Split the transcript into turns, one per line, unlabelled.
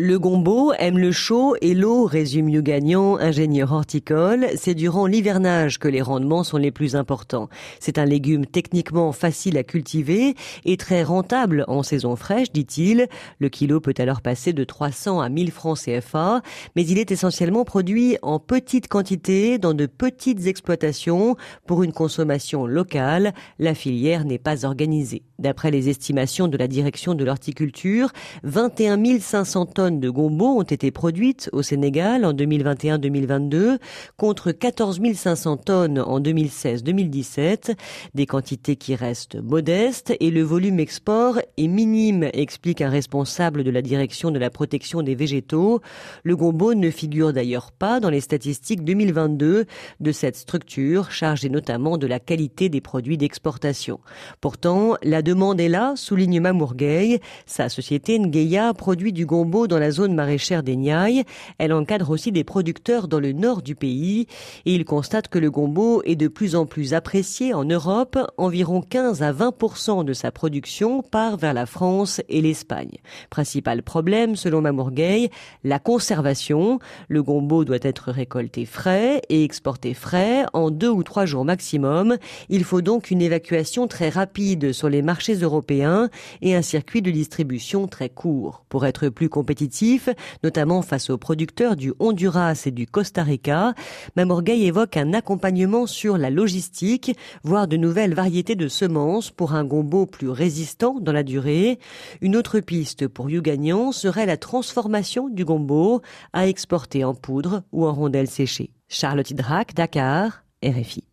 Le gombo aime le chaud et l'eau, résume Gagnon, ingénieur horticole. C'est durant l'hivernage que les rendements sont les plus importants. C'est un légume techniquement facile à cultiver et très rentable en saison fraîche, dit-il. Le kilo peut alors passer de 300 à 1000 francs CFA, mais il est essentiellement produit en petite quantité dans de petites exploitations pour une consommation locale. La filière n'est pas organisée. D'après les estimations de la direction de l'horticulture, 21 500 tonnes de gombo ont été produites au Sénégal en 2021-2022 contre 14 500 tonnes en 2016-2017, des quantités qui restent modestes et le volume export est minime, explique un responsable de la direction de la protection des végétaux. Le gombo ne figure d'ailleurs pas dans les statistiques 2022 de cette structure chargée notamment de la qualité des produits d'exportation. Pourtant, la demande est là, souligne Mamourgueil. Sa société Ngeya produit du gombo dans la zone maraîchère des Niayes. Elle encadre aussi des producteurs dans le nord du pays et il constate que le gombo est de plus en plus apprécié en Europe. Environ 15 à 20% de sa production part vers la France et l'Espagne. Principal problème, selon Mamourgueil, la conservation. Le gombo doit être récolté frais et exporté frais en deux ou trois jours maximum. Il faut donc une évacuation très rapide sur les marchés européens et un circuit de distribution très court. Pour être plus compétitif, notamment face aux producteurs du Honduras et du Costa Rica. Mamorgueil évoque un accompagnement sur la logistique, voire de nouvelles variétés de semences pour un gombo plus résistant dans la durée. Une autre piste pour Gagnant serait la transformation du gombo à exporter en poudre ou en rondelles séchées. Charlotte Hydrac, Dakar, RFI.